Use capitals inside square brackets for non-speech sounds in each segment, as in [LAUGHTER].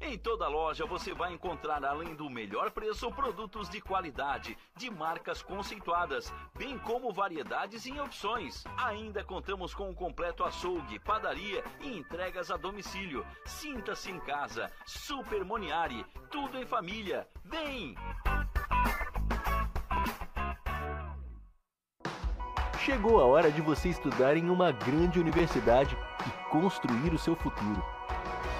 Em toda loja você vai encontrar, além do melhor preço, produtos de qualidade, de marcas conceituadas, bem como variedades e opções. Ainda contamos com um completo açougue, padaria e entregas a domicílio. Sinta-se em casa. Super Moniari, tudo em família. Vem! Chegou a hora de você estudar em uma grande universidade e construir o seu futuro.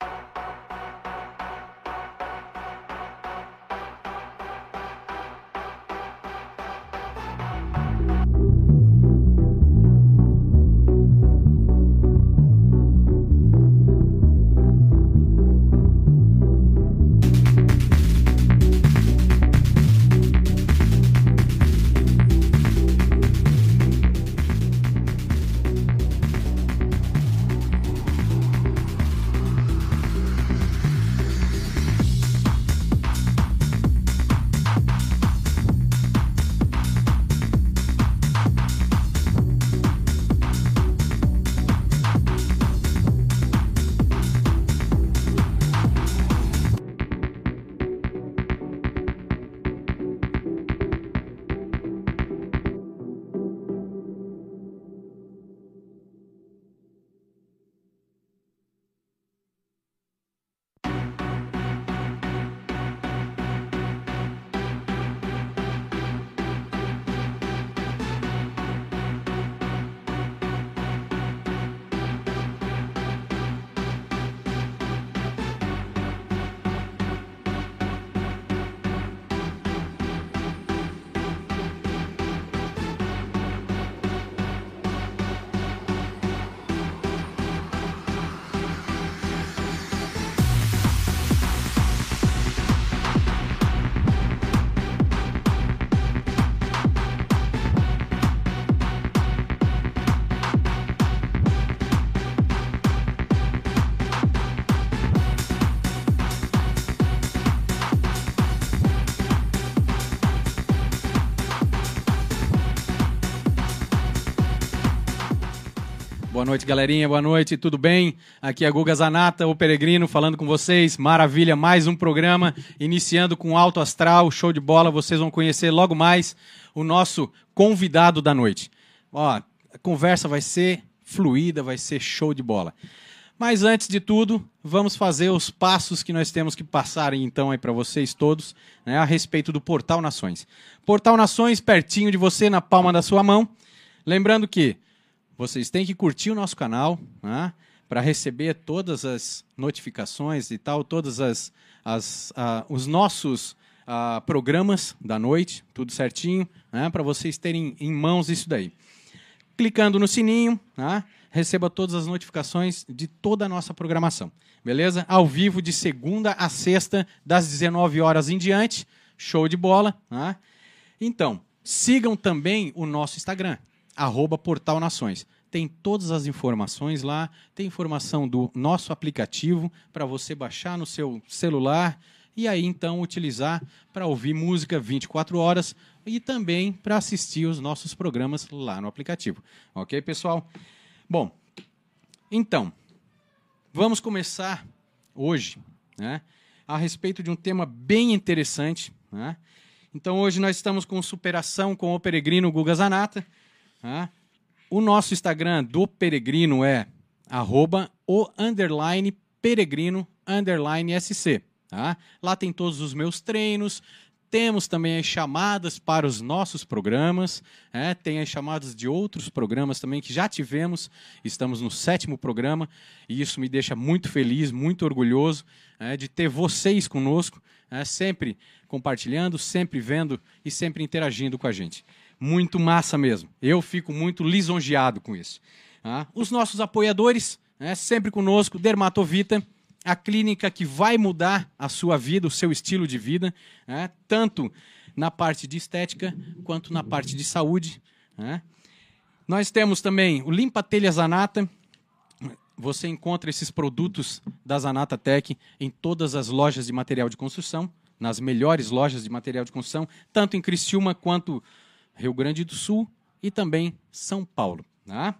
Boa noite, galerinha. Boa noite, tudo bem? Aqui é Guga Zanata, o Peregrino, falando com vocês. Maravilha, mais um programa, iniciando com Alto Astral, show de bola. Vocês vão conhecer logo mais o nosso convidado da noite. Ó, a conversa vai ser fluida, vai ser show de bola. Mas antes de tudo, vamos fazer os passos que nós temos que passar então aí para vocês todos, né, a respeito do Portal Nações. Portal Nações pertinho de você, na palma da sua mão. Lembrando que vocês têm que curtir o nosso canal né, para receber todas as notificações e tal, todas as, as os nossos programas da noite, tudo certinho, né, para vocês terem em mãos isso daí. Clicando no sininho, né, receba todas as notificações de toda a nossa programação. Beleza? Ao vivo de segunda a sexta, das 19 horas em diante. Show de bola. Né? Então, sigam também o nosso Instagram, arroba Portal Nações. Tem todas as informações lá, tem informação do nosso aplicativo para você baixar no seu celular e aí então utilizar para ouvir música 24 horas e também para assistir os nossos programas lá no aplicativo. Ok, pessoal? Bom, então, vamos começar hoje né, a respeito de um tema bem interessante. Né? Então, hoje nós estamos com superação com o peregrino Guga Zanata. Tá? O nosso Instagram do Peregrino é arroba o underline peregrino underline SC. Tá? Lá tem todos os meus treinos, Temos também as chamadas para os nossos programas, é, tem as chamadas de outros programas também que já tivemos. Estamos no sétimo programa e isso me deixa muito feliz, muito orgulhoso é, de ter vocês conosco, é, sempre compartilhando, sempre vendo e sempre interagindo com a gente. Muito massa mesmo. Eu fico muito lisonjeado com isso. Tá? Os nossos apoiadores, né, sempre conosco, Dermatovita a clínica que vai mudar a sua vida, o seu estilo de vida, né? tanto na parte de estética quanto na parte de saúde. Né? Nós temos também o Limpa Telha Zanata. Você encontra esses produtos da Zanata Tech em todas as lojas de material de construção, nas melhores lojas de material de construção, tanto em Criciúma quanto Rio Grande do Sul e também São Paulo. Tá?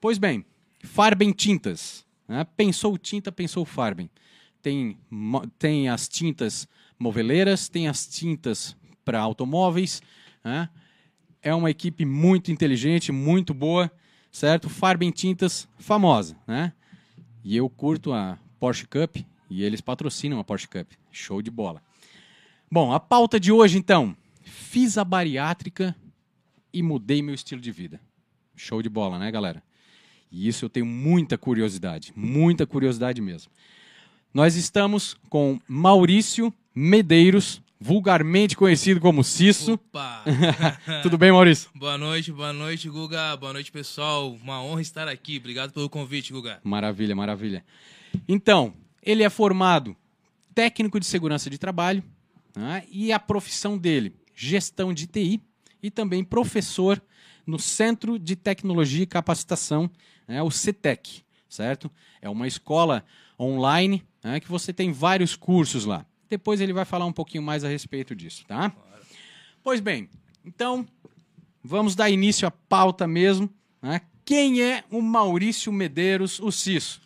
Pois bem, Farben Tintas. Né? Pensou tinta, pensou Farben. Tem, tem as tintas moveleiras, tem as tintas para automóveis. Né? É uma equipe muito inteligente, muito boa, certo? Farben Tintas, famosa. Né? E eu curto a Porsche Cup e eles patrocinam a Porsche Cup. Show de bola. Bom, a pauta de hoje então. Fiz a bariátrica e mudei meu estilo de vida. Show de bola, né, galera? E isso eu tenho muita curiosidade, muita curiosidade mesmo. Nós estamos com Maurício Medeiros, vulgarmente conhecido como Cisso. Opa! [LAUGHS] Tudo bem, Maurício? boa noite, boa noite, Guga. Boa noite, pessoal. Uma honra estar aqui. Obrigado pelo convite, Guga. Maravilha, maravilha. Então, ele é formado técnico de segurança de trabalho né, e a profissão dele, gestão de TI e também professor no Centro de Tecnologia e Capacitação né, o CETEC, certo? É uma escola online né, que você tem vários cursos lá. Depois ele vai falar um pouquinho mais a respeito disso, tá? Pois bem, então vamos dar início à pauta mesmo. Né? Quem é o Maurício Medeiros, o Cisso?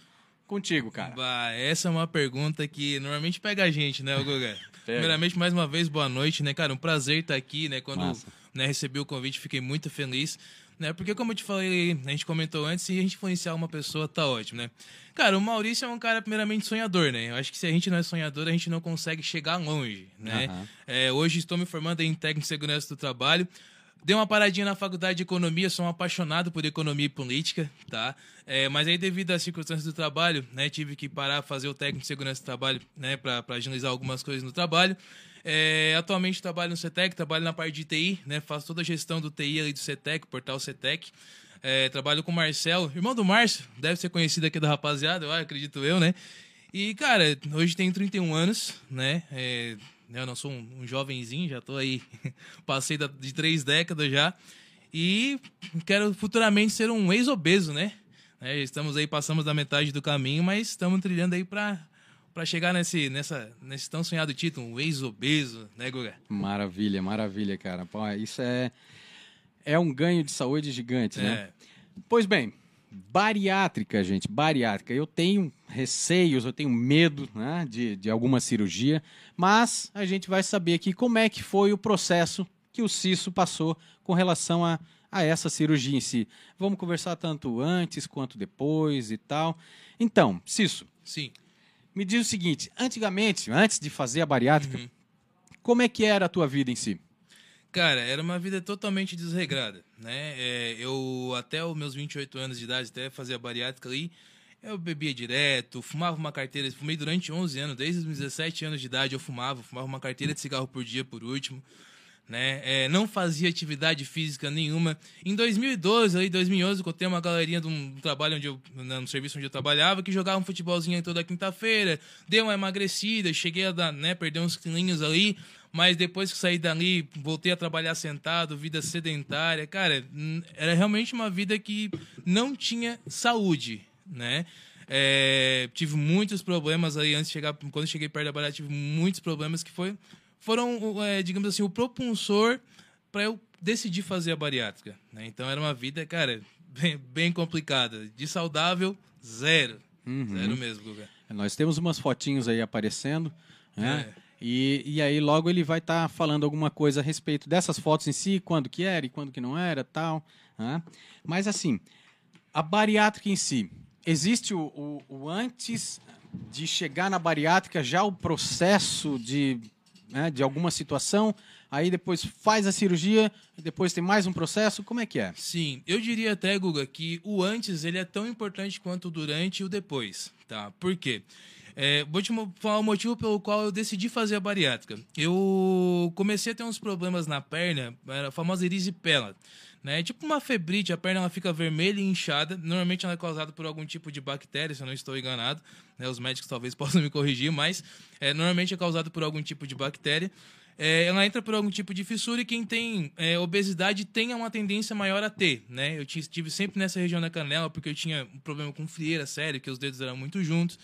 Contigo, cara. Bah, essa é uma pergunta que normalmente pega a gente, né, Guga? Primeiramente, mais uma vez, boa noite, né, cara? Um prazer estar aqui, né? Quando né, recebi o convite, fiquei muito feliz né? Porque como eu te falei, a gente comentou antes, se a gente influenciar uma pessoa, tá ótimo, né? Cara, o Maurício é um cara primeiramente sonhador, né? Eu acho que se a gente não é sonhador, a gente não consegue chegar longe, né? Uhum. É, hoje estou me formando em técnico de segurança do trabalho. Dei uma paradinha na faculdade de economia, sou um apaixonado por economia e política, tá? É, mas aí, devido às circunstâncias do trabalho, né, tive que parar, fazer o técnico de segurança do trabalho, né, para agilizar algumas coisas no trabalho. É, atualmente trabalho no CETEC, trabalho na parte de TI, né? Faço toda a gestão do TI ali do CETEC, portal CETEC. É, trabalho com o Marcelo, irmão do Márcio, deve ser conhecido aqui da rapaziada, eu acredito eu, né? E, cara, hoje tenho 31 anos, né? É, eu não sou um, um jovenzinho, já tô aí, [LAUGHS] passei da, de três décadas já. E quero futuramente ser um ex-obeso, né? É, estamos aí, passamos da metade do caminho, mas estamos trilhando aí para para chegar nesse, nessa, nesse tão sonhado título, um ex-obeso, né, Guga? Maravilha, maravilha, cara. Pô, isso é, é um ganho de saúde gigante, né? é. né? Pois bem, bariátrica, gente, bariátrica. Eu tenho receios, eu tenho medo né, de, de alguma cirurgia, mas a gente vai saber aqui como é que foi o processo que o Cisso passou com relação a, a essa cirurgia em si. Vamos conversar tanto antes quanto depois e tal. Então, Cisso. Sim. Me diz o seguinte, antigamente, antes de fazer a bariátrica, uhum. como é que era a tua vida em si? Cara, era uma vida totalmente desregrada, né? É, eu, até os meus 28 anos de idade, até fazer a bariátrica ali, eu bebia direto, fumava uma carteira, fumei durante 11 anos, desde os 17 anos de idade eu fumava, fumava uma carteira de cigarro por dia por último né? É, não fazia atividade física nenhuma. Em 2012, aí 2011, eu contei uma galerinha de um trabalho onde eu, no serviço onde eu trabalhava, que jogava um futebolzinho toda quinta-feira, deu uma emagrecida, cheguei a dar, né, perder uns quilinhos ali, mas depois que saí dali, voltei a trabalhar sentado, vida sedentária, cara, era realmente uma vida que não tinha saúde, né? É, tive muitos problemas aí antes de chegar, quando cheguei perto da barra, tive muitos problemas que foi foram, é, digamos assim, o propulsor para eu decidir fazer a bariátrica. Né? Então era uma vida, cara, [LAUGHS] bem, bem complicada. De saudável, zero. Uhum. Zero mesmo, Guga. Nós temos umas fotinhos aí aparecendo, né? É. E, e aí logo ele vai estar tá falando alguma coisa a respeito dessas fotos em si, quando que era e quando que não era, tal. Né? Mas assim, a bariátrica em si, existe o, o, o antes de chegar na bariátrica, já o processo de né, de alguma situação, aí depois faz a cirurgia, depois tem mais um processo, como é que é? Sim, eu diria até, Guga, que o antes ele é tão importante quanto o durante e o depois, tá? Por quê? É, vou te falar o motivo pelo qual eu decidi fazer a bariátrica. Eu comecei a ter uns problemas na perna, a famosa erisipela. Né? É tipo uma febrite, a perna ela fica vermelha e inchada. Normalmente ela é causada por algum tipo de bactéria, se eu não estou enganado. Né? Os médicos talvez [LAUGHS] possam me corrigir, mas é, normalmente é causada por algum tipo de bactéria. É, ela entra por algum tipo de fissura e quem tem é, obesidade tem uma tendência maior a ter, né? Eu estive sempre nessa região da canela porque eu tinha um problema com frieira sério, que os dedos eram muito juntos.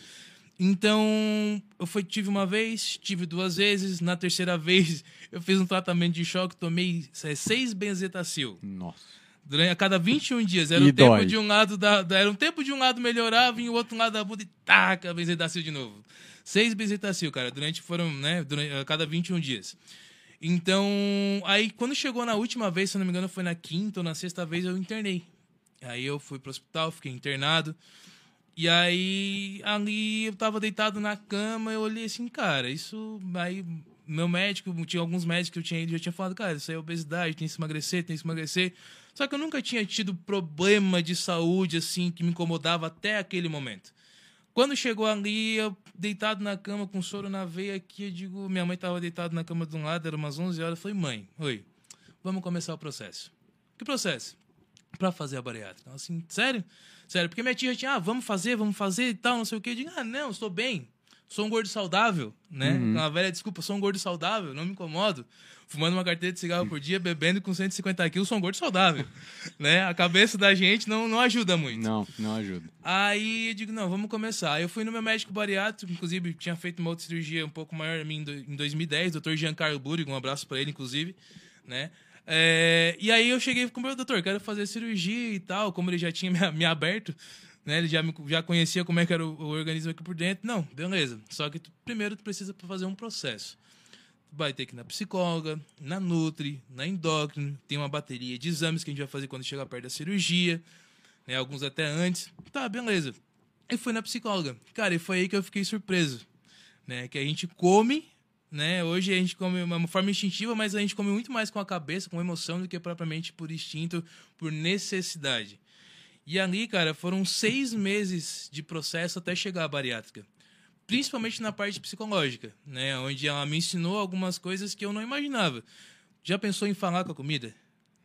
Então, eu fui, tive uma vez, tive duas vezes. Na terceira [LAUGHS] vez, eu fiz um tratamento de choque, tomei é, seis benzetacil. Nossa. Durante, a cada 21 dias. Era E tempo dói. de um lado da, Era um tempo de um lado melhorava e o outro lado da bunda e taca, benzetacil de novo. Seis benzetacil, cara. Durante foram, né? Durante, a cada 21 dias. Então, aí quando chegou na última vez, se não me engano, foi na quinta ou na sexta vez, eu internei. Aí eu fui pro hospital, fiquei internado. E aí, ali eu tava deitado na cama, eu olhei assim, cara, isso. Aí, meu médico, tinha alguns médicos que eu tinha ido, já tinha falado, cara, isso aí é obesidade, tem que se emagrecer, tem que se emagrecer. Só que eu nunca tinha tido problema de saúde, assim, que me incomodava até aquele momento. Quando chegou ali, eu deitado na cama, com soro na veia aqui, eu digo, minha mãe tava deitada na cama de um lado, era umas 11 horas, eu falei, mãe, oi, vamos começar o processo. Que processo? Pra fazer a bariátrica. Ela assim, sério? Sério, porque minha tia tinha, ah, vamos fazer, vamos fazer e tal, não sei o quê. Eu digo, ah, não, estou bem. Sou um gordo saudável, né? Uma velha desculpa, sou um gordo saudável, não me incomodo. Fumando uma carteira de cigarro por dia, bebendo com 150 quilos, sou um gordo saudável. [LAUGHS] né? A cabeça da gente não, não ajuda muito. Não, não ajuda. Aí eu digo, não, vamos começar. Aí eu fui no meu médico bariátrico, inclusive tinha feito uma outra cirurgia um pouco maior em mim em do- em 2010, doutor Giancarlo Burigo, um abraço pra ele, inclusive, né? É, e aí eu cheguei com o meu doutor, quero fazer cirurgia e tal, como ele já tinha me, me aberto, né? Ele já, me, já conhecia como é que era o, o organismo aqui por dentro. Não, beleza. Só que tu- primeiro tu precisa fazer um processo. Tu vai ter que ir na psicóloga, na Nutri, na endócrino, tem uma bateria de exames que a gente vai fazer quando chegar perto da cirurgia né? Alguns até antes. Tá, beleza. E fui na psicóloga. Cara, e foi aí que eu fiquei surpreso, né? Que a gente come, né? Hoje a gente come uma forma instintiva, mas a gente come muito mais com a cabeça, com emoção, do que propriamente por instinto, por necessidade. E ali, cara, foram seis meses de processo até chegar à bariátrica. Principalmente na parte psicológica, né? Onde ela me ensinou algumas coisas que eu não imaginava. Já pensou em falar com a comida?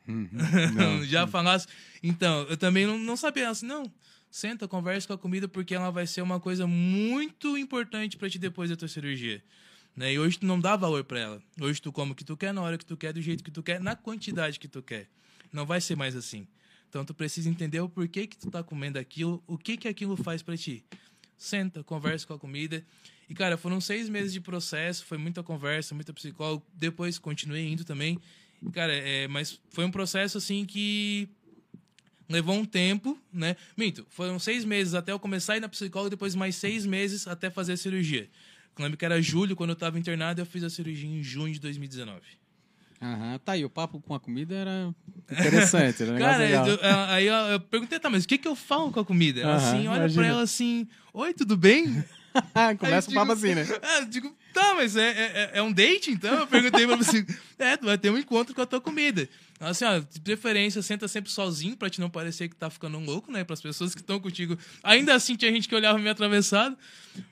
[LAUGHS] já falasse. Então, eu também não, não sabia. Assim, não, senta, conversa com a comida, porque ela vai ser uma coisa muito importante para ti depois da tua cirurgia. Né? E hoje tu não dá valor para ela. Hoje tu come o que tu quer, na hora que tu quer, do jeito que tu quer, na quantidade que tu quer. Não vai ser mais assim. Então tu precisa entender o porquê que tu tá comendo aquilo, o que que aquilo faz para ti. Senta, conversa com a comida. E, cara, foram seis meses de processo, foi muita conversa, muita psicóloga. Depois continuei indo também. E, cara, é, mas foi um processo assim que levou um tempo, né? Minto, foram seis meses até eu começar a ir na psicóloga, depois mais seis meses até fazer a cirurgia. Eu lembro que era julho, quando eu estava internado, eu fiz a cirurgia em junho de 2019. Aham, tá aí, o papo com a comida era interessante, era [LAUGHS] negócio Cara, legal. eu- eu- aí eu, eu perguntei, tá, mas o que que eu falo com a comida? Ela Aham, assim, olha imagina. pra ela assim, oi, tudo bem? [LAUGHS] Começa o papo assim, né? [LAUGHS] É, eu digo, tá, mas é, é, é um date, então? Eu perguntei pra você. É, tu vai ter um encontro com a tua comida. Assim, ó, de preferência, senta sempre sozinho pra te não parecer que tá ficando um louco, né? Pras pessoas que estão contigo. Ainda assim, tinha gente que olhava meio atravessado.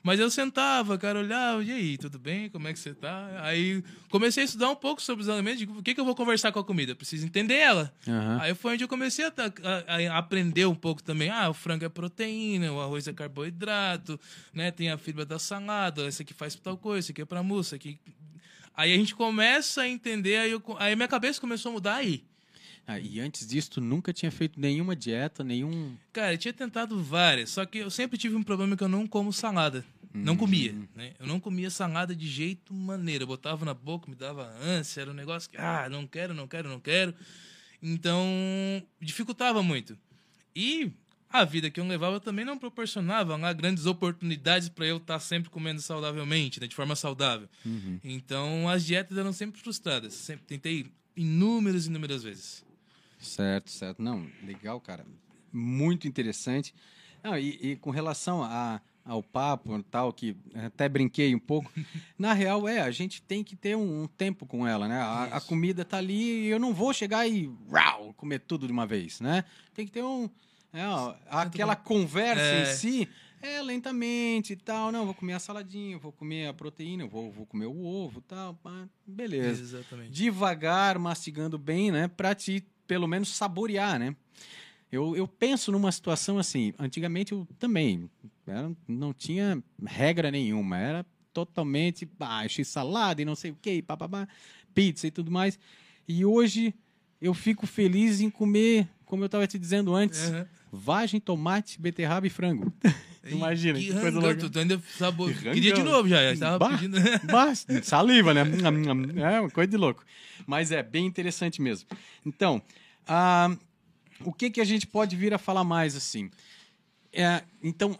Mas eu sentava, cara, olhava, e aí, tudo bem? Como é que você tá? Aí comecei a estudar um pouco sobre os alimentos. Digo, o que, que eu vou conversar com a comida? Eu preciso entender ela. Aham. Aí foi onde eu comecei a, ta- a- a aprender um pouco também. Ah, o frango é proteína, o arroz é carboidrato, né? Tem a fibra da salada, esse aqui faz tal coisa, esse aqui é pra mousse, esse aqui... Aí a gente começa a entender, aí, eu, aí minha cabeça começou a mudar aí. Ah, e antes disso, tu nunca tinha feito nenhuma dieta, nenhum. Cara, eu tinha tentado várias, só que eu sempre tive um problema que eu não como salada. Não comia, né? Eu não comia salada de jeito maneira. Eu botava na boca, me dava ânsia, era um negócio que, ah, não quero, não quero, não quero. Então, dificultava muito. E a vida que eu levava também não proporcionava lá grandes oportunidades para eu estar sempre comendo saudavelmente, né? de forma saudável. Então, as dietas eram sempre frustradas. Sempre tentei inúmeras, inúmeras vezes. Certo, certo. Não, legal, cara. Muito interessante. Não, e, e com relação a ao papo tal, que até brinquei um pouco. [LAUGHS] Na real, é, a gente tem que ter um, um tempo com ela, né? A, a, comida tá ali e eu não vou chegar e rau, comer tudo de uma vez, né? Tem que ter um. É, ó, aquela conversa é... em si. É, lentamente e tal. Não, vou comer a saladinha, vou comer a proteína, vou, vou comer o ovo e tal. Beleza. Exatamente. Devagar, mastigando bem, né? Pra te, pelo menos, saborear, né? Eu, eu penso numa situação assim. Antigamente eu também era, não tinha regra nenhuma. Era totalmente baixo, e salada e não sei o que, papapá, pizza e tudo mais. E hoje eu fico feliz em comer, como eu estava te dizendo antes, uhum. Vagem, tomate, beterraba e frango. [LAUGHS] Imagina, que, que coisa louca. Tu ainda sabor... Queria de novo já, já bah, pedindo. bah, [LAUGHS] saliva, né? É uma coisa de louco. Mas é bem interessante mesmo. Então, ah, o que, que a gente pode vir a falar mais assim? É, então,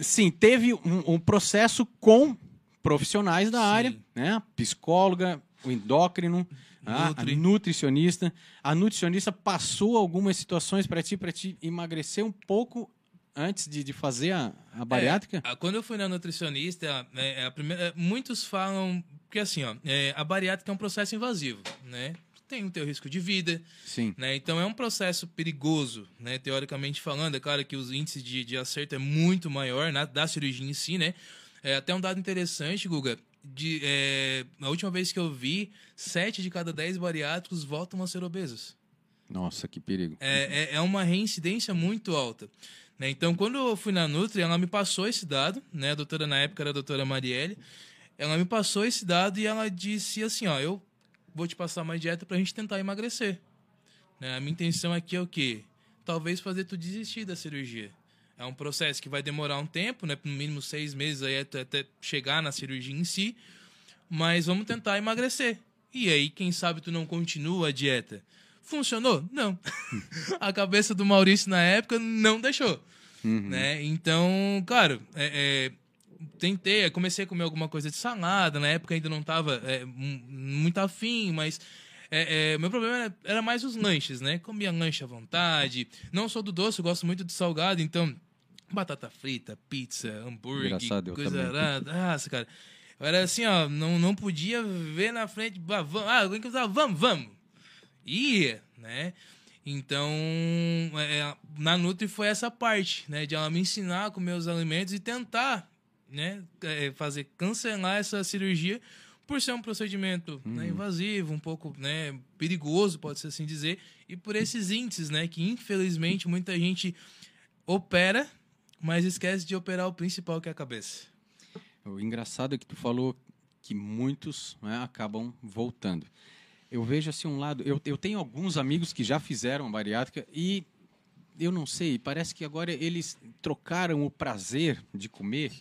sim, teve um, um, processo com profissionais da sim. área, né? Psicóloga, o endócrino, a, a nutricionista. A nutricionista passou algumas situações para ti, para ti emagrecer um pouco antes de, de fazer a, a bariátrica? É, quando eu fui na nutricionista, é, é a primeira, muitos falam que assim, ó, é, a bariátrica é um processo invasivo, né? tem o teu risco de vida. Sim. Né? Então é um processo perigoso, né? Teoricamente falando, é claro que os índices de, de acerto é muito maior na, da cirurgia em si, né? É, até um dado interessante, Guga. De, é, a última vez que eu vi, 7 de cada 10 bariátricos voltam a ser obesos. Nossa, que perigo. É, é, é uma reincidência muito alta. Né? Então, quando eu fui na Nutri, ela me passou esse dado, né? A doutora na época era a doutora Marielle. Ela me passou esse dado e ela disse assim, ó, eu vou te passar uma dieta pra gente tentar emagrecer. Né? A minha intenção aqui é o quê? Talvez fazer tu desistir da cirurgia. É um processo que vai demorar um tempo, né? No mínimo seis meses aí até chegar na cirurgia em si. Mas vamos tentar emagrecer. E aí, quem sabe tu não continua a dieta. Funcionou? Não. [LAUGHS] a cabeça do Maurício na época não deixou. Uhum. Né? Então, claro, é, é, tentei, comecei a comer alguma coisa de salada, na época ainda não estava é, muito afim, mas é, é, meu problema era, era, mais os lanches, né? Comia lanche à vontade. Não sou do doce, eu gosto muito de salgado, então batata frita, pizza, hambúrguer, Engraçado, coisa arada. Nossa, cara. Eu era assim, ó, não, não podia ver na frente, ah, alguém que usava, vamos, vamos. Ia, né? Então, é, na Nutri foi essa parte, né? De ela me ensinar a comer os alimentos e tentar né, é, fazer cancelar essa cirurgia por ser um procedimento né, uhum. né, invasivo, um pouco né, perigoso, pode-se assim dizer, e por esses índices, né, que infelizmente muita gente opera, mas esquece de operar o principal, que é a cabeça. O engraçado é que tu falou que muitos né, acabam voltando. Eu vejo assim um lado, eu, eu tenho alguns amigos que já fizeram bariátrica e eu não sei, parece que agora eles trocaram o prazer de comer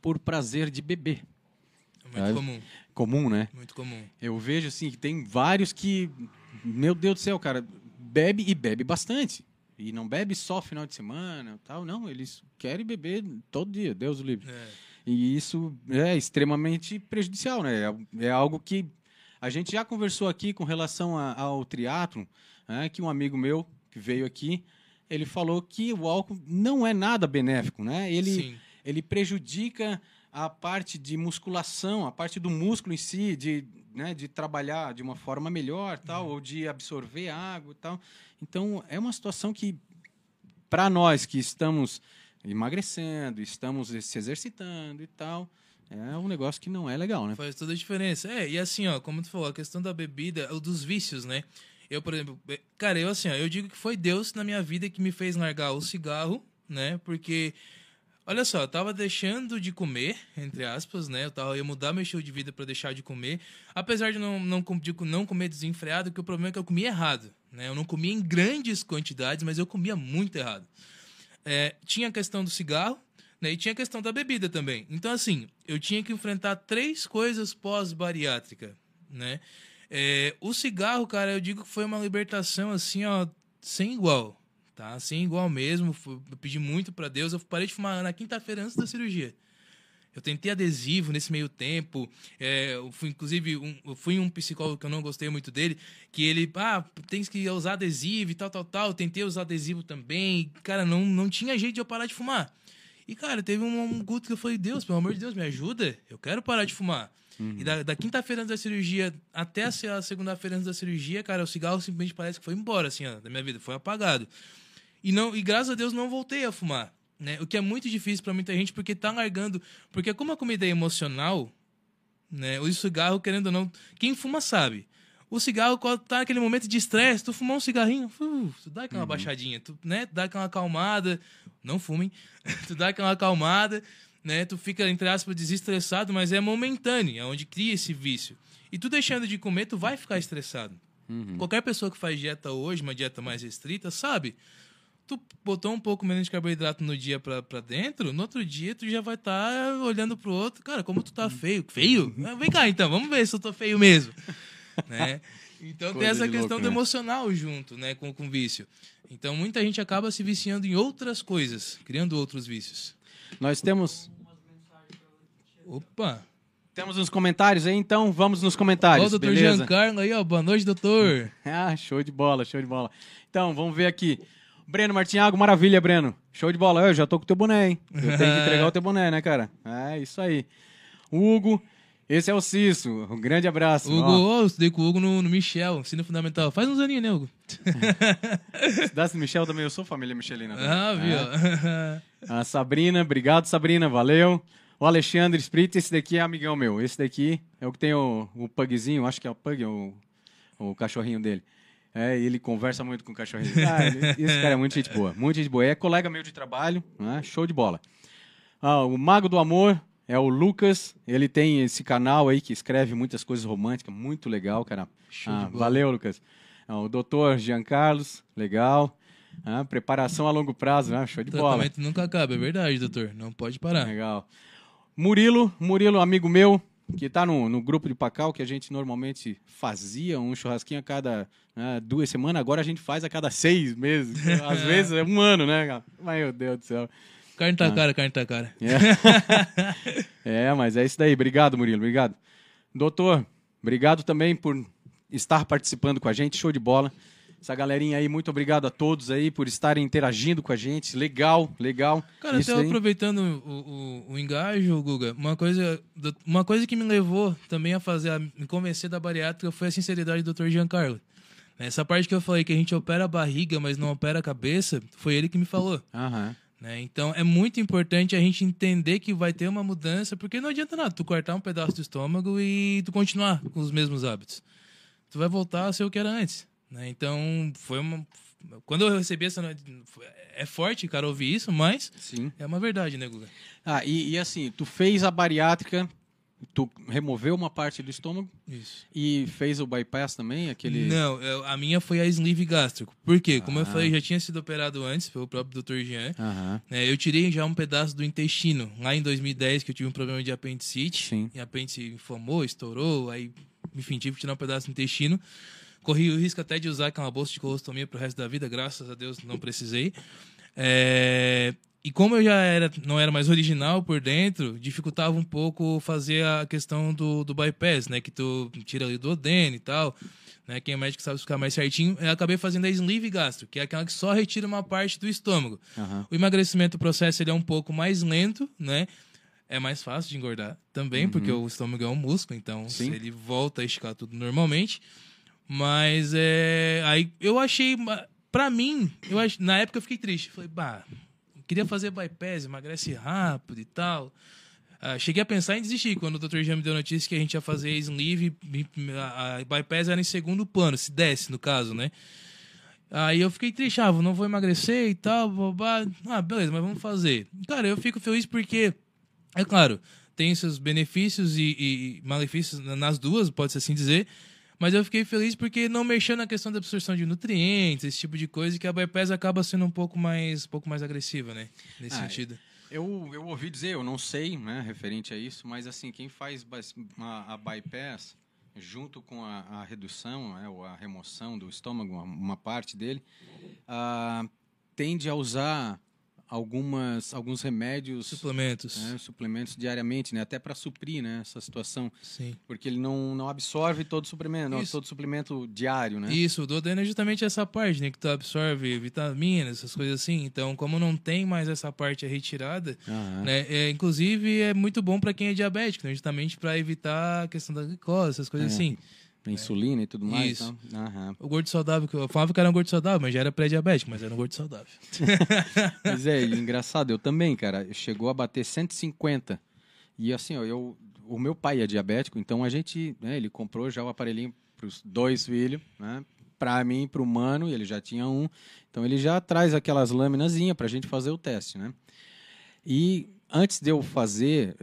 por prazer de beber. É muito comum. Comum, né? Muito comum. Eu vejo assim que tem vários que, meu Deus do céu, cara, bebe e bebe bastante. E não bebe só final de semana, tal, não, eles querem beber todo dia, Deus o livre. É. E isso é extremamente prejudicial, né? É, é, algo que a gente já conversou aqui com relação a, ao triatlo, né? que um amigo meu que veio aqui, ele falou que o álcool não é nada benéfico, né? Ele Sim ele prejudica a parte de musculação, a parte do músculo em si, de, né, de trabalhar de uma forma melhor, tal, uhum. ou de absorver água e tal. Então, é uma situação que, para nós que estamos emagrecendo, estamos se exercitando e tal, é um negócio que não é legal, né? Faz toda a diferença. É, e assim, ó, como tu falou, a questão da bebida, dos vícios, né? Eu, por exemplo, cara, eu assim, ó, eu digo que foi Deus na minha vida que me fez largar o cigarro, né? Porque Olha só, eu tava deixando de comer, entre aspas, né? Eu tava, ia mudar meu estilo de vida para deixar de comer. Apesar de não, não, de não comer desenfreado, que o problema é que eu comia errado. Né? Eu não comia em grandes quantidades, mas eu comia muito errado. É, tinha a questão do cigarro, né? E tinha a questão da bebida também. Então, assim, eu tinha que enfrentar três coisas pós-bariátrica, né? É, o cigarro, cara, eu digo que foi uma libertação, assim, ó, sem igual tá? Assim, igual mesmo. Eu pedi muito para Deus. Eu parei de fumar na quinta-feira antes da cirurgia. Eu tentei adesivo nesse meio tempo. É, eu fui, inclusive, um, eu fui um psicólogo que eu não gostei muito dele, que ele, ah, tem que usar adesivo e tal, tal, tal. Eu tentei usar adesivo também. Cara, não, não tinha jeito de eu parar de fumar. E, cara, teve um, um culto que eu falei, Deus, pelo amor de Deus, me ajuda. Eu quero parar de fumar. Uhum. E da, da quinta-feira antes da cirurgia até a segunda-feira antes da cirurgia, cara, o cigarro simplesmente parece que foi embora, assim, ó, da minha vida. Foi apagado. E, não, e graças a Deus não voltei a fumar. Né? O que é muito difícil para muita gente, porque tá largando. Porque como a comida é emocional, né? O cigarro, querendo ou não, quem fuma sabe. O cigarro, quando tá naquele momento de estresse, tu fumar um cigarrinho, tu dá aquela uhum. baixadinha, tu né, dá aquela acalmada. Não fumem. [LAUGHS] tu dá aquela acalmada, né? Tu fica, entre aspas, desestressado, mas é momentâneo, é onde cria esse vício. E tu deixando de comer, tu vai ficar estressado. Uhum. Qualquer pessoa que faz dieta hoje, uma dieta mais restrita, sabe tu botou um pouco menos de carboidrato no dia pra, pra dentro, no outro dia tu já vai estar tá olhando pro outro, cara, como tu tá feio. Feio? Ah, vem cá então, vamos ver se eu tô feio mesmo. [LAUGHS] né? Então Coisa tem essa questão louco, do né? emocional junto, né, com, com o vício. Então muita gente acaba se viciando em outras coisas, criando outros vícios. Nós temos. Opa! Temos uns comentários aí, então vamos nos comentários. Ó, o doutor beleza? Giancarlo aí, ó. Boa noite, doutor. [LAUGHS] ah, show de bola, show de bola. Então, vamos ver aqui. Breno Martinhago, maravilha, Breno. Show de bola. Eu já tô com o teu boné, hein? Eu tenho que entregar o teu boné, né, cara? É, isso aí. Hugo, esse é o Cisso. Um grande abraço. Hugo, ó, eu estudei com o Hugo no, no Michel, ensino fundamental. Faz uns aninhos, né, Hugo? [LAUGHS] Estudasse no Michel também, eu sou família Michelina. Também. Ah, viu? É. A Sabrina, obrigado, Sabrina, valeu. O Alexandre Sprit, esse daqui é amigão meu. Esse daqui é o que tem o, o pugzinho, acho que é o pug, o, o cachorrinho dele. É, ele conversa muito com o cachorrinho. [LAUGHS] Ah, ele, [LAUGHS] esse cara é muito gente boa. Muito gente boa. É colega meu de trabalho, né? show de bola. Ah, o Mago do Amor é o Lucas. Ele tem esse canal aí que escreve muitas coisas românticas. Muito legal, cara. Ah, valeu, Lucas. Ah, o doutor Giancarlos, legal. Ah, preparação a longo prazo, né? show de bola. O tratamento nunca acaba, é verdade, doutor. Não pode parar. Legal. Murilo, Murilo, amigo meu, que está no, no grupo de Pacal, que a gente normalmente fazia um churrasquinho a cada né, duas semanas, agora a gente faz a cada seis meses. [LAUGHS] Às vezes é um ano, né? Meu Deus do céu. Carne tá ah. cara, carne tá cara. É. [LAUGHS] é, mas é isso daí. Obrigado, Murilo. Obrigado. Doutor, obrigado também por estar participando com a gente. Show de bola essa galerinha aí, muito obrigado a todos aí por estarem interagindo com a gente. Legal, legal. Cara, até aí. aproveitando o, o, o, engajo, Guga, uma coisa, uma coisa que me levou também a fazer, a me convencer da bariátrica foi a sinceridade do Dr. Giancarlo. Essa parte que eu falei que a gente opera a barriga, mas não opera a cabeça, foi ele que me falou. Aham. Né? Então é muito importante a gente entender que vai ter uma mudança, porque não adianta nada tu cortar um pedaço do estômago e tu continuar com os mesmos hábitos. Tu vai voltar a ser o que era antes. Né? Então, foi uma. Quando eu recebi essa. É forte, cara, ouvir isso, mas Sim. é uma verdade, né, Guga? Ah, e, e assim, tu fez a bariátrica tu removeu uma parte do estômago Isso. e fez o bypass também? aquele Não, eu, a minha foi a sleeve gástrico. Por quê? Como ah. eu falei, já tinha sido operado antes pelo próprio Dr. Jean. Ah. É, eu tirei já um pedaço do intestino. Lá em 2010, que eu tive um problema de apendicite. Sim. E a apêndice inflamou, estourou, aí, enfim, tive que tirar um pedaço do intestino. Corri o risco até de usar aquela bolsa de colostomia pro resto da vida, graças a Deus não precisei. É... E como eu já era, não era mais original por dentro, dificultava um pouco fazer a questão do, do bypass, né? Que tu tira ali do odeno e tal. Né? Quem é médico sabe ficar mais certinho. Eu acabei fazendo a sleeve gastro, que é aquela que só retira uma parte do estômago. Uhum. O emagrecimento, o processo, ele é um pouco mais lento, né? É mais fácil de engordar também, uhum. porque o estômago é um músculo, então ele volta a esticar tudo normalmente. Mas é. Aí eu achei. Pra mim, eu ach... na época eu fiquei triste. Falei, bah, queria fazer bypass, emagrece rápido e tal. Uh, cheguei a pensar em desistir quando o Dr. Jean me deu notícia que a gente ia fazer sleeve, a, a bypass era em segundo plano, se desse, no caso, né? Aí eu fiquei triste, ah, não vou emagrecer e tal, babá. Ah, beleza, mas vamos fazer. Cara, eu fico feliz porque, é claro, tem seus benefícios e, e malefícios nas duas, pode-se assim dizer. Mas eu fiquei feliz porque não mexeu na questão da absorção de nutrientes, esse tipo de coisa, que a bypass acaba sendo um pouco mais, um pouco mais agressiva, né? Nesse ah, sentido. Eu, eu ouvi dizer, eu não sei, né, referente a isso, mas assim, quem faz a, a bypass junto com a, a redução, né, ou a remoção do estômago, uma parte dele, uh, tende a usar algumas, alguns remédios, suplementos, né, suplementos diariamente, né, até para suprir, né, essa situação. Sim. Porque ele não, não absorve todo suplemento, não, todo suplemento diário, né? Isso, o Dodeno é justamente essa parte, né, que tu absorve vitaminas, essas coisas assim. Então, como não tem mais essa parte retirada, uhum. né, é, inclusive é muito bom para quem é diabético, né, justamente para evitar a questão da glicose, essas coisas é. assim. Insulina e tudo mais. Isso. Então. O gordo saudável, que eu falava que era um gordo saudável, mas já era pré-diabético, mas era um gordo saudável. [LAUGHS] mas é, [LAUGHS] engraçado, eu também, cara. Chegou a bater 150. E assim, ó, eu, o meu pai é diabético, então a gente, né, ele comprou já o aparelhinho para os dois filhos, né? Para mim para o mano, e ele já tinha um. Então ele já traz aquelas lâminas para a gente fazer o teste, né? E antes de eu fazer,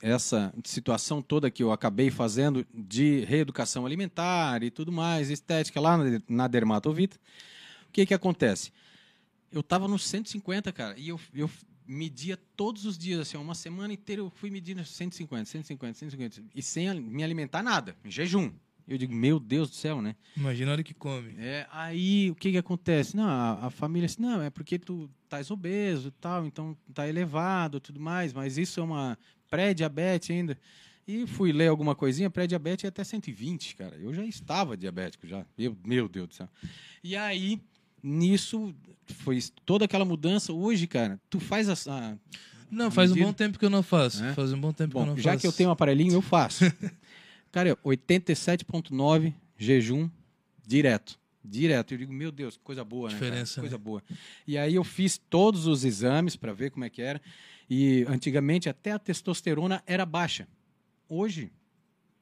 essa situação toda que eu acabei fazendo de reeducação alimentar e tudo mais, estética lá na dermatovita, o que que acontece? Eu estava nos 150, cara, e eu, eu media todos os dias, assim, uma semana inteira eu fui medindo 150, 150, 150, e sem me alimentar nada, em jejum. Eu digo, meu Deus do céu, né? Imagina a hora que come. É, aí o que que acontece? Não, a, a família assim, não, é porque tu estás obeso e tal, então tá elevado tudo mais, mas isso é uma pré-diabetes ainda. E fui ler alguma coisinha, pré-diabetes é até 120, cara. Eu já estava diabético já. Meu, meu Deus do céu. E aí, nisso, foi toda aquela mudança. Hoje, cara, tu faz a. a não, faz um bom tempo que eu não faço. É? Faz um bom tempo bom, que eu não já faço. Já que eu tenho um aparelhinho, eu faço. [LAUGHS] cara, 87,9 jejum direto. Direto. Eu digo, meu Deus, que coisa boa, Diferença, né? Coisa né? boa. E aí eu fiz todos os exames para ver como é que era. E antigamente até a testosterona era baixa. Hoje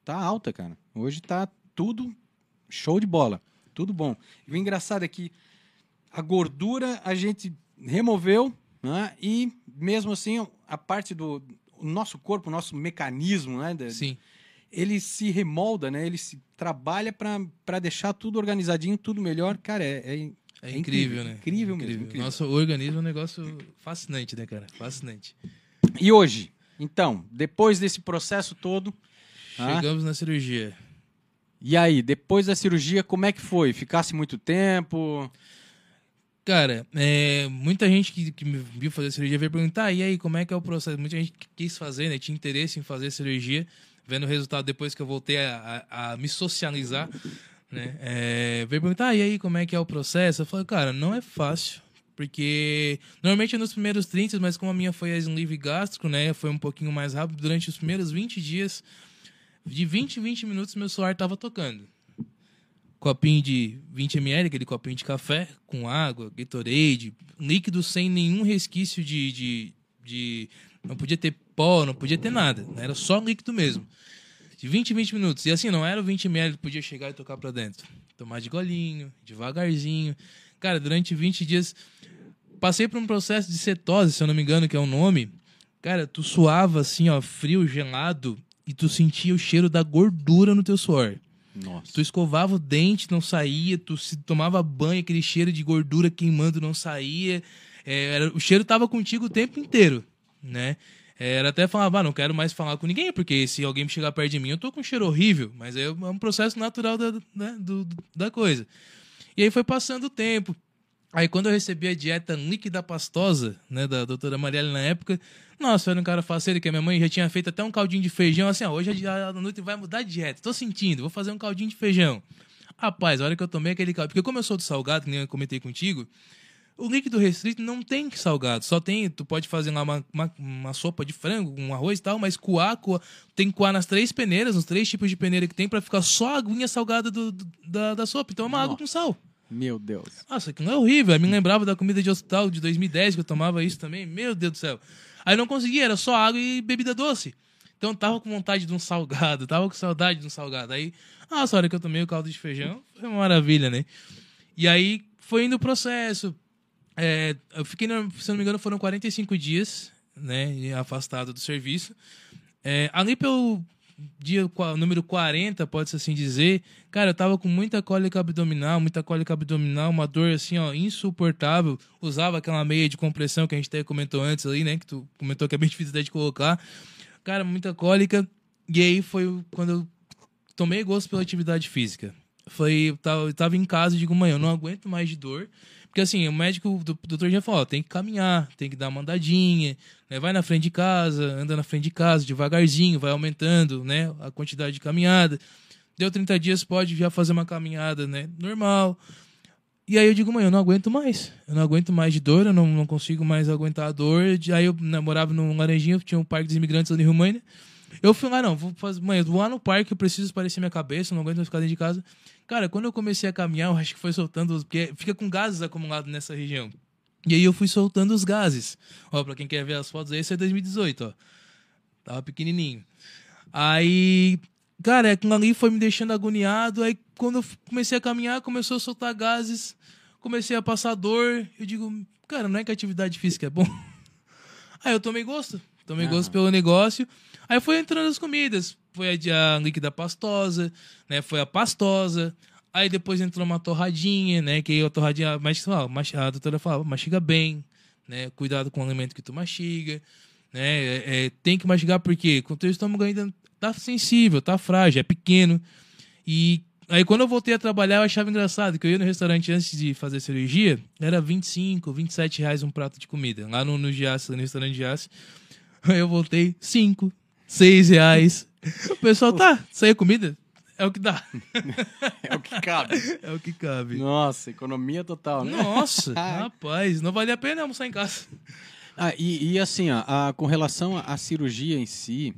tá alta, cara. Hoje tá tudo show de bola. Tudo bom. E o engraçado é que a gordura a gente removeu, né? E mesmo assim, a parte do nosso corpo, o nosso mecanismo, né? Sim. Ele se remolda, né? Ele se trabalha para deixar tudo organizadinho, tudo melhor. Cara, é, é é, é incrível, incrível, né? Incrível, mesmo. Incrível. Nosso organismo é um negócio fascinante, né, cara? Fascinante. E hoje, então, depois desse processo todo. Chegamos ah, na cirurgia. E aí, depois da cirurgia, como é que foi? Ficasse muito tempo? Cara, é, muita gente que, que me viu fazer cirurgia veio perguntar, e aí, como é que é o processo? Muita gente quis fazer, né? Tinha interesse em fazer cirurgia, vendo o resultado depois que eu voltei a, a, a me socializar né? É, veio perguntar, ah, e aí, como é que é o processo? Eu falei, cara, não é fácil. Porque normalmente é nos primeiros 30, mas como a minha foi a sleeve gástrico, né? Foi um pouquinho mais rápido. Durante os primeiros 20 dias, de 20 em 20 minutos, meu celular tava tocando. Copinho de 20 ml, aquele copinho de café, com água, Gatorade, líquido sem nenhum resquício de, de, de. Não podia ter pó, não podia ter nada. Era só líquido mesmo. De 20 em 20 minutos. E assim, não era o 20 ml que podia chegar e tocar para dentro. Tomar de golinho, devagarzinho. Cara, durante 20 dias. Passei por um processo de cetose, se eu não me engano, que é o um nome. Cara, tu suava assim, ó, frio, gelado, e tu sentia o cheiro da gordura no teu suor. Nossa. Tu escovava o dente, não saía, tu se tomava banho, aquele cheiro de gordura queimando não saía. É, era, o cheiro tava contigo o tempo inteiro, né? Era até falar, ah, não quero mais falar com ninguém, porque se alguém chegar perto de mim, eu tô com um cheiro horrível. Mas é um processo natural da, né, do, da coisa. E aí foi passando o tempo. Aí quando eu recebi a dieta líquida pastosa, né, da doutora Marielle na época, nossa, era um cara faceiro, que a minha mãe já tinha feito até um caldinho de feijão, assim, hoje a noite vai mudar de dieta, tô sentindo, vou fazer um caldinho de feijão. Rapaz, a hora que eu tomei aquele caldinho, porque como eu sou do salgado, que nem eu comentei contigo, o líquido restrito não tem salgado, só tem. Tu pode fazer lá uma, uma, uma, sopa de frango, um arroz e tal, mas coar, coar tem que coar nas três peneiras, nos três tipos de peneira que tem, para ficar só a aguinha salgada do, do, da, da sopa. Então é uma Nossa. água com sal. Meu Deus. Nossa, aquilo é horrível. Eu me lembrava da comida de hospital de 2010 que eu tomava isso também. Meu Deus do céu. Aí não conseguia, era só água e bebida doce. Então tava com vontade de um salgado, [LAUGHS] tava com saudade de um salgado. Aí, nossa, a hora que eu tomei o caldo de feijão, foi uma maravilha, né? E aí foi indo o processo é, eu fiquei, se não me engano, foram 45 dias, né, afastado do serviço. É, ali pelo dia número 40, pode-se assim dizer, cara, eu tava com muita cólica abdominal, muita cólica abdominal, uma dor assim, ó, insuportável. Usava aquela meia de compressão que a gente até comentou antes ali, né, que tu comentou que é bem [LAUGHS] difícil de colocar. Cara, muita cólica. E aí foi quando eu tomei gosto pela atividade física. foi, tava, tava em casa e digo, mãe, eu não aguento mais de dor. Porque assim, o médico, o doutor já falou, tem que caminhar, tem que dar uma andadinha, né? vai na frente de casa, anda na frente de casa, devagarzinho, vai aumentando, né, a quantidade de caminhada. Deu 30 dias, pode já fazer uma caminhada, né, normal. E aí eu digo, mãe, eu não aguento mais. Eu não aguento mais de dor, eu não, não consigo mais aguentar a dor. Aí eu namorava num Laranjinha, tinha um parque dos imigrantes ali em Rio Mãe, Eu fui lá, não, vou fazer, mãe, eu vou lá no parque, eu preciso parecer minha cabeça, não aguento mais ficar dentro de casa. Cara, quando eu comecei a caminhar, eu acho que foi soltando, porque fica com gases acumulados nessa região. E aí eu fui soltando os gases. Ó, pra quem quer ver as fotos, esse é 2018, ó. Tava pequenininho. Aí, cara, aquilo ali foi me deixando agoniado. Aí quando eu comecei a caminhar, começou a soltar gases, comecei a passar dor. Eu digo, cara, não é que atividade física é bom? [LAUGHS] Aí eu tomei gosto. Tomei gosto pelo negócio. Aí foi entrando as comidas. Foi a, a líquida pastosa, né? Foi a pastosa. Aí depois entrou uma torradinha, né? Que a torradinha, mas, a doutora falava, mastiga bem, né? Cuidado com o alimento que tu mastiga, né? É, é, tem que mastigar porque com o teu estômago ainda tá sensível, tá frágil, é pequeno. E aí quando eu voltei a trabalhar, eu achava engraçado que eu ia no restaurante antes de fazer cirurgia, era 25, 27 reais um prato de comida. Lá no, no Giasse, no restaurante Giasse. Aí eu voltei, 5, 6 reais. O pessoal, tá, é comida? É o que dá. [LAUGHS] é o que cabe. É o que cabe. Nossa, economia total, né? Nossa, [LAUGHS] rapaz, não vale a pena almoçar em casa. Ah, e, e assim, ó, a, com relação à cirurgia em si,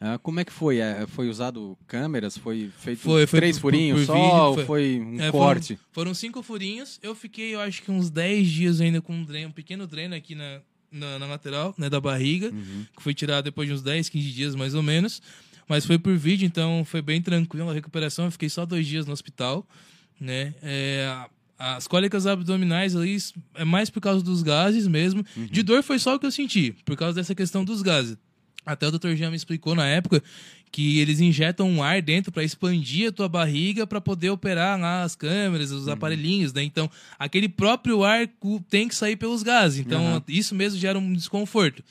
ah, como é que foi? É, foi usado câmeras? Foi feito foi, foi três por, furinhos por, por só? Vídeo, foi, foi um é, corte? Foram, foram, cinco furinhos. Eu fiquei, eu acho que uns dez dias ainda com um, dreno, um pequeno dreno aqui na, na, na lateral, né, da barriga, uhum. que foi tirado depois de uns 10, 15 dias mais ou menos. Mas foi por vídeo, então foi bem tranquilo a recuperação. Eu fiquei só dois dias no hospital, né? É, as cólicas abdominais ali é mais por causa dos gases mesmo. Uhum. De dor foi só o que eu senti, por causa dessa questão dos gases. Até o Dr. Jean me explicou na época que eles injetam um ar dentro para expandir a tua barriga para poder operar lá as câmeras, os uhum. aparelhinhos, né? Então, aquele próprio ar tem que sair pelos gases. Então, uhum. isso mesmo gera um desconforto,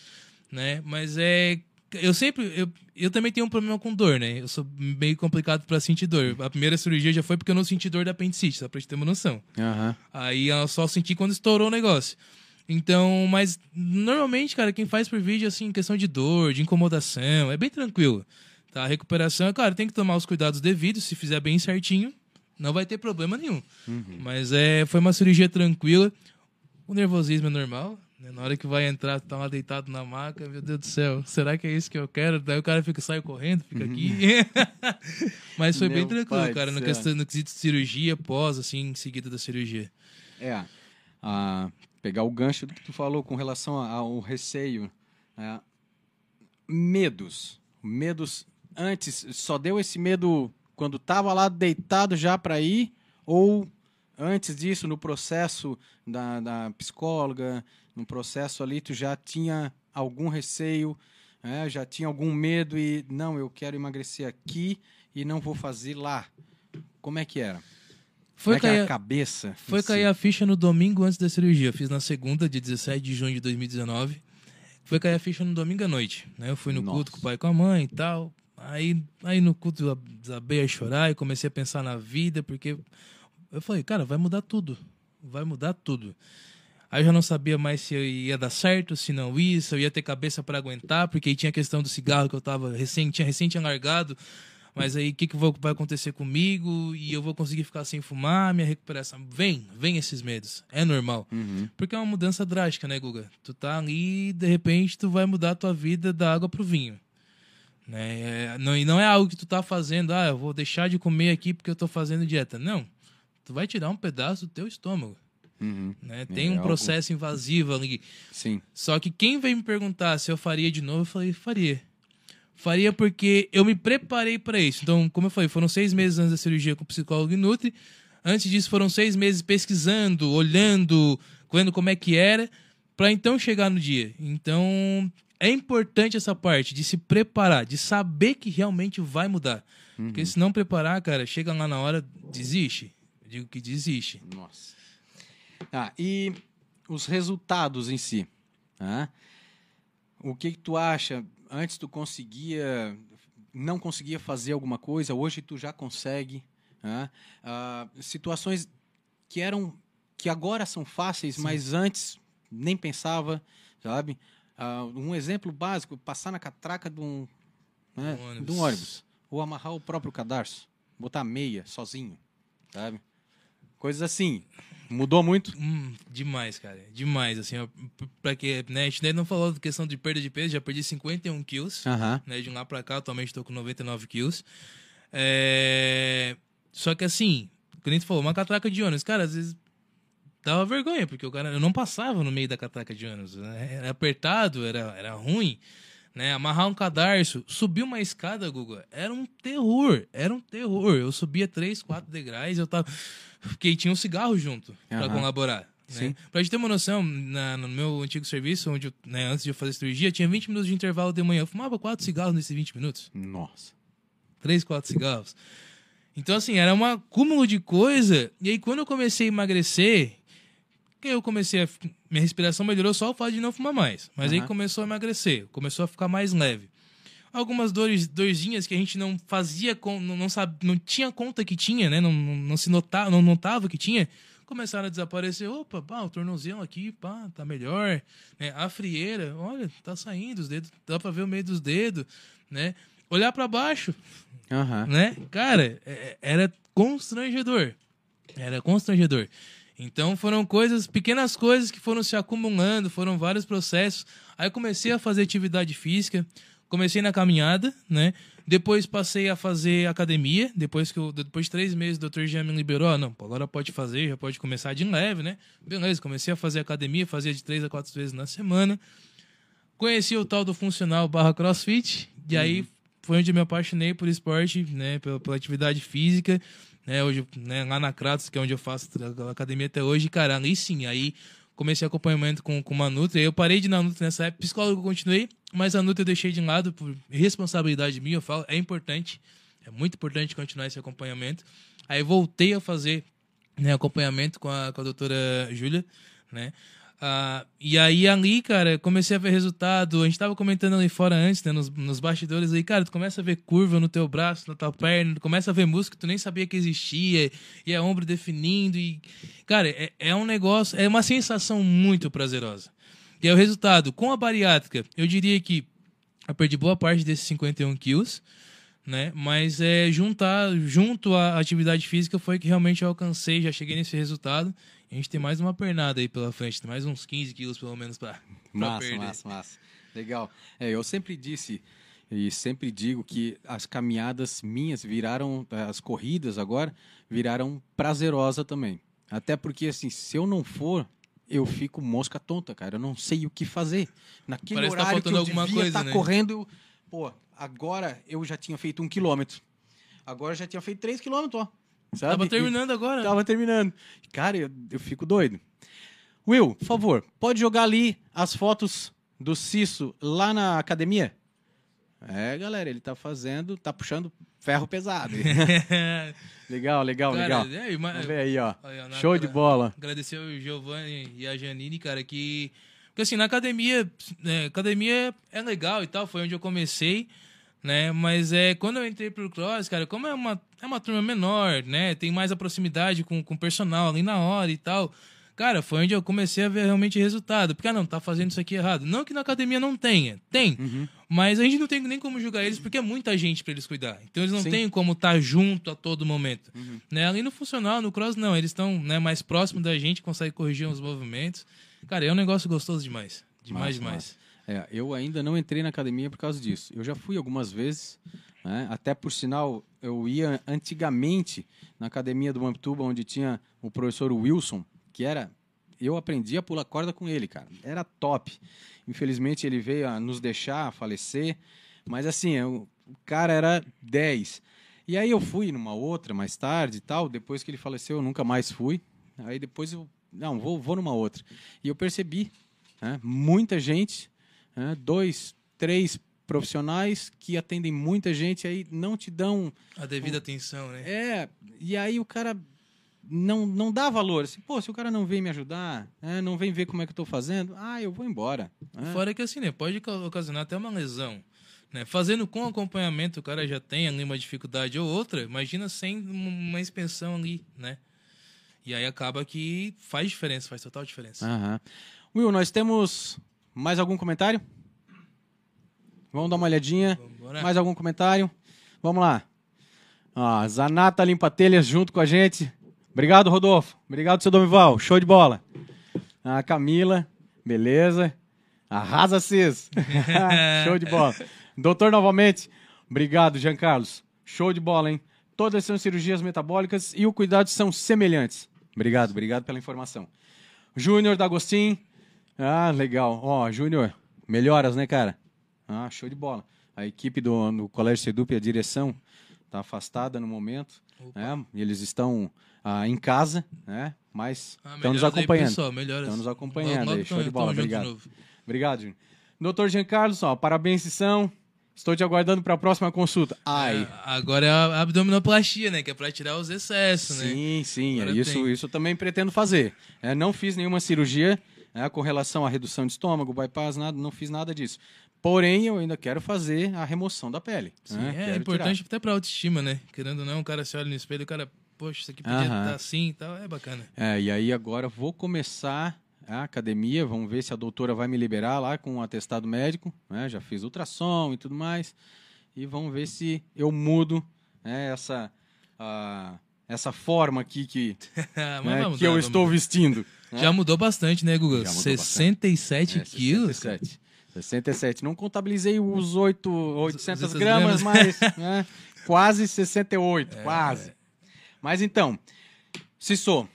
né? Mas é eu sempre. Eu, eu também tenho um problema com dor, né? Eu sou meio complicado para sentir dor. A primeira cirurgia já foi porque eu não senti dor da apendicite, só pra gente ter uma noção. Uhum. Aí eu só senti quando estourou o negócio. Então, mas normalmente, cara, quem faz por vídeo, assim, questão de dor, de incomodação, é bem tranquilo. Tá? A recuperação, é claro, tem que tomar os cuidados devidos, se fizer bem certinho, não vai ter problema nenhum. Uhum. Mas é, foi uma cirurgia tranquila. O nervosismo é normal, né? Na hora que vai entrar, tá lá deitado na maca, meu Deus do céu, será que é isso que eu quero? Daí o cara fica, sai correndo, fica aqui. Uhum. [LAUGHS] Mas foi meu bem tranquilo, cara, no, questão, no quesito de cirurgia, pós, assim, em seguida da cirurgia. É, pegar o gancho do que tu falou com relação ao receio. É, medos. Medos antes, só deu esse medo quando tava lá deitado já para ir? Ou antes disso, no processo da, da psicóloga, no processo ali, tu já tinha algum receio, é, já tinha algum medo e não, eu quero emagrecer aqui e não vou fazer lá. Como é que era? Foi Como é cair, a cabeça? Foi cair si? a ficha no domingo antes da cirurgia. Fiz na segunda, de 17 de junho de 2019. Foi cair a ficha no domingo à noite. Né? Eu fui no Nossa. culto com o pai e com a mãe e tal. Aí, aí no culto eu desabei a chorar e comecei a pensar na vida, porque eu falei, cara, vai mudar tudo. Vai mudar tudo. Aí eu já não sabia mais se ia dar certo, se não ia, se eu ia ter cabeça para aguentar, porque aí tinha a questão do cigarro que eu tava recém, tinha recém tinha largado. Mas aí o que, que vai acontecer comigo? E eu vou conseguir ficar sem fumar, minha recuperação. Vem, vem esses medos. É normal. Uhum. Porque é uma mudança drástica, né, Guga? Tu tá ali e de repente tu vai mudar a tua vida da água pro vinho. Né? É, não, e não é algo que tu tá fazendo, ah, eu vou deixar de comer aqui porque eu tô fazendo dieta. Não tu vai tirar um pedaço do teu estômago. Uhum. Né? Tem é um processo algo... invasivo ali. Sim. Só que quem veio me perguntar se eu faria de novo, eu falei, faria. Faria porque eu me preparei para isso. Então, como eu falei, foram seis meses antes da cirurgia com o psicólogo e Nutri. Antes disso, foram seis meses pesquisando, olhando, vendo como é que era, para então chegar no dia. Então, é importante essa parte de se preparar, de saber que realmente vai mudar. Uhum. Porque se não preparar, cara, chega lá na hora, desiste digo que desiste. Nossa. Ah, e os resultados em si. Né? O que, que tu acha? Antes tu conseguia, não conseguia fazer alguma coisa, hoje tu já consegue. Né? Uh, situações que eram que agora são fáceis, Sim. mas antes nem pensava, sabe? Uh, um exemplo básico, passar na catraca de um, né, um ônibus. de um ônibus. Ou amarrar o próprio cadarço. Botar meia sozinho, sabe? Coisas assim. Mudou muito? Hum, demais, cara. Demais, assim, ó, pra que, né, a gente não falou da questão de perda de peso, já perdi 51 quilos, uh -huh. né, de um lá pra cá, atualmente tô com 99 quilos. É... Só que assim, como a gente falou, uma catraca de ônibus, cara, às vezes dava vergonha, porque o cara, eu não passava no meio da catraca de ônibus, né? era apertado, era, era ruim, né? Amarrar um cadarço, subir uma escada, Google, era um terror, era um terror. Eu subia três, quatro degraus, eu tava, porque tinha um cigarro junto uhum. para colaborar. Né? Pra gente ter uma noção, na, no meu antigo serviço, onde eu, né, antes de eu fazer cirurgia, tinha 20 minutos de intervalo de manhã. Eu fumava quatro cigarros nesses 20 minutos. Nossa. Três, quatro cigarros. Então, assim, era um acúmulo de coisa. E aí, quando eu comecei a emagrecer, que eu comecei a. Minha respiração melhorou só o fato de não fumar mais. Mas uhum. aí começou a emagrecer, começou a ficar mais leve. Algumas dores, dorzinhas que a gente não fazia, com, não, não, sabe, não tinha conta que tinha, né? Não, não, não se notava, não notava que tinha, começaram a desaparecer. Opa, pá, o tornozelo aqui, pá, tá melhor. Né? A frieira, olha, tá saindo os dedos, dá pra ver o meio dos dedos, né? Olhar para baixo, uhum. né? Cara, é, é, era constrangedor. Era constrangedor. Então foram coisas, pequenas coisas que foram se acumulando, foram vários processos. Aí comecei a fazer atividade física, comecei na caminhada, né? Depois passei a fazer academia. Depois que eu, depois de três meses, o doutor já me liberou. Ah, não, agora pode fazer, já pode começar de leve, né? Beleza, comecei a fazer academia, fazia de três a quatro vezes na semana. Conheci o tal do funcional barra crossfit. E aí uhum. foi onde eu me apaixonei por esporte, né? Pela, pela atividade física né? Hoje, né, lá na Kratos, que é onde eu faço academia até hoje, cara, ali sim, aí comecei acompanhamento com, com uma Nutri. Eu parei de ir na Nutri nessa época, psicólogo eu continuei, mas a Nutri eu deixei de lado por responsabilidade minha, eu falo, é importante, é muito importante continuar esse acompanhamento. Aí voltei a fazer né, acompanhamento com a, com a doutora Júlia, né? Uh, e aí ali, cara, comecei a ver resultado. A gente tava comentando ali fora antes, né? Nos, nos bastidores aí, cara, tu começa a ver curva no teu braço, na tua perna, tu começa a ver músculo que tu nem sabia que existia, e é ombro definindo. E, cara, é, é um negócio, é uma sensação muito prazerosa. E é o resultado. Com a bariátrica, eu diria que eu perdi boa parte desses 51 quilos, né? Mas é juntar, junto à atividade física foi que realmente eu alcancei, já cheguei nesse resultado. A gente tem mais uma pernada aí pela frente, mais uns 15 quilos pelo menos para Massa, perder. massa, massa. Legal. É, eu sempre disse e sempre digo que as caminhadas minhas viraram, as corridas agora, viraram prazerosa também. Até porque, assim, se eu não for, eu fico mosca tonta, cara. Eu não sei o que fazer. Naquele Parece tá horário tá que eu alguma devia estar tá né? correndo, pô, agora eu já tinha feito um quilômetro. Agora eu já tinha feito três quilômetros, ó. Sabe? Tava terminando agora. Tava terminando. Cara, eu, eu fico doido. Will, por favor, pode jogar ali as fotos do Cisso lá na academia? É, galera, ele tá fazendo, tá puxando ferro pesado. [LAUGHS] legal, legal, cara, legal. Aí, mas... Vamos ver aí, ó. Show de bola. Agradecer o Giovanni e a Janine, cara, que. Porque assim, na academia, né, academia é legal e tal, foi onde eu comecei né? Mas é quando eu entrei pro cross, cara, como é uma, é uma turma menor, né? Tem mais a proximidade com, com o personal ali na hora e tal. Cara, foi onde eu comecei a ver realmente resultado. Porque, ah, não, tá fazendo isso aqui errado. Não que na academia não tenha, tem. Uhum. Mas a gente não tem nem como julgar eles, porque é muita gente para eles cuidar. Então eles não Sim. têm como estar tá junto a todo momento. Uhum. Né? Ali no funcional, no cross, não. Eles estão né, mais próximos da gente, conseguem corrigir os movimentos. Cara, é um negócio gostoso demais. Demais, demais. Massa. É, eu ainda não entrei na academia por causa disso. Eu já fui algumas vezes, né? até por sinal, eu ia antigamente na academia do Mamptuba, onde tinha o professor Wilson, que era. Eu aprendi a pular corda com ele, cara. Era top. Infelizmente ele veio a nos deixar a falecer, mas assim, eu, o cara era 10. E aí eu fui numa outra mais tarde e tal. Depois que ele faleceu, eu nunca mais fui. Aí depois eu. Não, vou, vou numa outra. E eu percebi né, muita gente né? dois, três profissionais que atendem muita gente aí não te dão a devida um, atenção, né? É, e aí o cara não, não dá valor. Assim, Pô, se o cara não vem me ajudar, né? não vem ver como é que eu estou fazendo, ah, eu vou embora. Né? Fora que assim, né? Pode ocasionar até uma lesão. Né? Fazendo com acompanhamento, o cara já tem ali uma dificuldade ou outra, imagina sem uma expensão ali, né? E aí acaba que faz diferença, faz total diferença. Aham. Will, nós temos mais algum comentário? Vamos dar uma olhadinha. Vambora. Mais algum comentário? Vamos lá. Ó, Zanata Limpa Telhas junto com a gente. Obrigado, Rodolfo. Obrigado, seu Domival. Show de bola. A Camila, beleza. Arrasa, Cis. [LAUGHS] Show de bola. Doutor, novamente. Obrigado, Jean Carlos. Show de bola, hein? Todas são cirurgias metabólicas e o cuidado são semelhantes. Obrigado, obrigado pela informação. Júnior D'Agostin. Ah, legal. Ó, Júnior, melhoras, né, cara? Ah, show de bola. A equipe do, do Colégio Sedup, a direção, está afastada no momento. Né? Eles estão ah, em casa, né? Mas Ah, estão nos melhoras aí, acompanhando. pessoal. Estão nos acompanhando Logo, aí. logo Show de bola, junto de obrigado. Obrigado, Júnior. Doutor Jean Carlos, ó, parabéns, Sissão. Estou te aguardando para a próxima consulta. Ai. É, agora é a abdominoplastia, né? Que é pra tirar os excessos, né? Sim, sim, é isso, tem. isso eu também pretendo fazer. É, não fiz nenhuma cirurgia né, com relação à redução de estômago, bypass, nada, não fiz nada disso. Porém, eu ainda quero fazer a remoção da pele. Sim, né, é quero importante até pra autoestima, né? Querendo ou não, o cara se olha no espelho e o cara, poxa, isso aqui podia estar assim e tal. É bacana. tirar. É, e aí agora vou começar a academia, vamos ver se a doutora vai me liberar lá com um atestado médico. né, já fiz ultrassom e tudo mais. E vamos ver se eu mudo né, essa, ah, essa forma aqui que, [LAUGHS] Mas né, que eu estou vestindo. [LAUGHS] Já mudou bastante, né, mudou 67 É, quilos? 67. 67. Não contabilizei os 8, 800 800 gramas, gramas. mas né, quase 68, É. quase. Mas então, Cissô,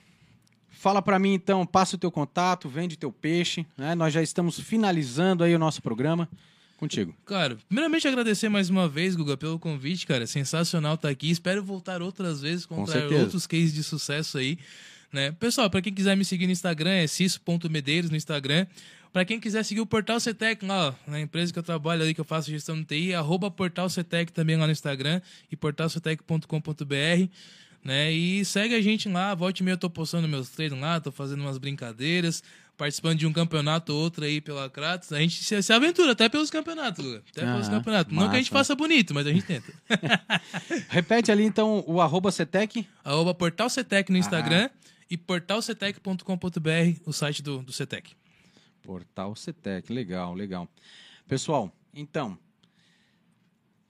fala pra mim então, passa o teu contato, vende teu peixe, né? Nós já estamos finalizando aí o nosso programa. Contigo. Cara, primeiramente agradecer mais uma vez, Guga, pelo convite, cara. Sensacional estar aqui. Espero voltar outras vezes, contar certeza. outros cases de sucesso aí. Né? Pessoal, para quem quiser me seguir no Instagram, é ciso.medeiros no Instagram. Para quem quiser seguir o Portal CETEC lá, na empresa que eu trabalho ali, que eu faço gestão do TI, arroba Portal CETEC também lá no Instagram e portalcetec.com.br. Né? E segue a gente lá, volte e meia eu tô postando meus treinos lá, tô fazendo umas brincadeiras, participando de um campeonato ou outro aí pela Kratos. A gente se, aventura até pelos campeonatos, Guga. Até pelos Aham, campeonatos. Não que a gente massa. faça bonito, mas a gente tenta. [LAUGHS] Repete ali então o arroba Cetec. Arroba Portal CETEC no Instagram e portalcetec.com.br, o site do, do CETEC. Portal Cetec, legal, legal. Pessoal, então,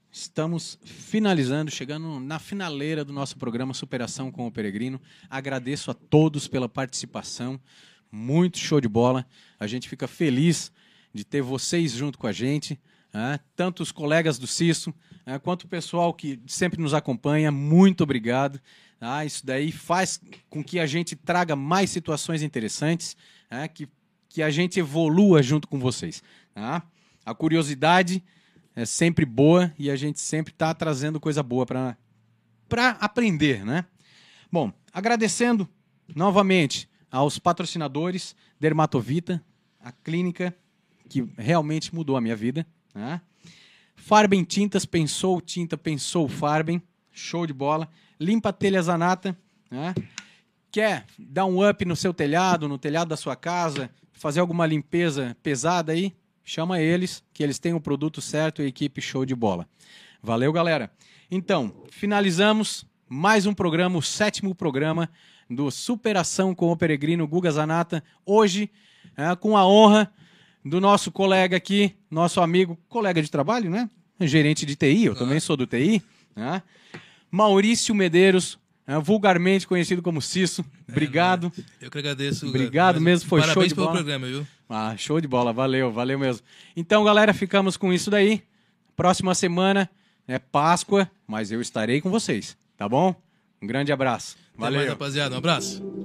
estamos finalizando, chegando na finaleira do nosso programa Superação com o Peregrino. Agradeço a todos pela participação, muito show de bola. A gente fica feliz de ter vocês junto com a gente, né? tanto os colegas do CISO, né? quanto o pessoal que sempre nos acompanha. Muito obrigado. Tá? Isso daí faz com que a gente traga mais situações interessantes, né? que que a gente evolua junto com vocês. Tá? A curiosidade é sempre boa e a gente sempre está trazendo coisa boa para aprender, né? Bom, agradecendo novamente aos patrocinadores Dermatovita, a clínica que realmente mudou a minha vida. Né? Farben Tintas, pensou tinta, pensou Farben, show de bola. Limpa Telha Zanata, né? quer dar um up no seu telhado, no telhado da sua casa, fazer alguma limpeza pesada aí, chama eles, que eles têm o produto certo e a equipe show de bola. Valeu, galera. Então, finalizamos mais um programa, o sétimo programa do Superação com o Peregrino Guga Zanata. Hoje, é, com a honra do nosso colega aqui, nosso amigo, colega de trabalho, né? Gerente de TI, eu também sou do TI, né? Maurício Medeiros, é, vulgarmente conhecido como Cisso. Obrigado. Eu que agradeço. Obrigado Mais- mesmo, foi Parabéns show de pelo bola. programa, viu? Ah, show de bola, valeu, valeu mesmo. Então, galera, ficamos com isso daí. Próxima semana é Páscoa, mas eu estarei com vocês, tá bom? Um grande abraço. Até mais, Valeu. rapaziada. Um abraço.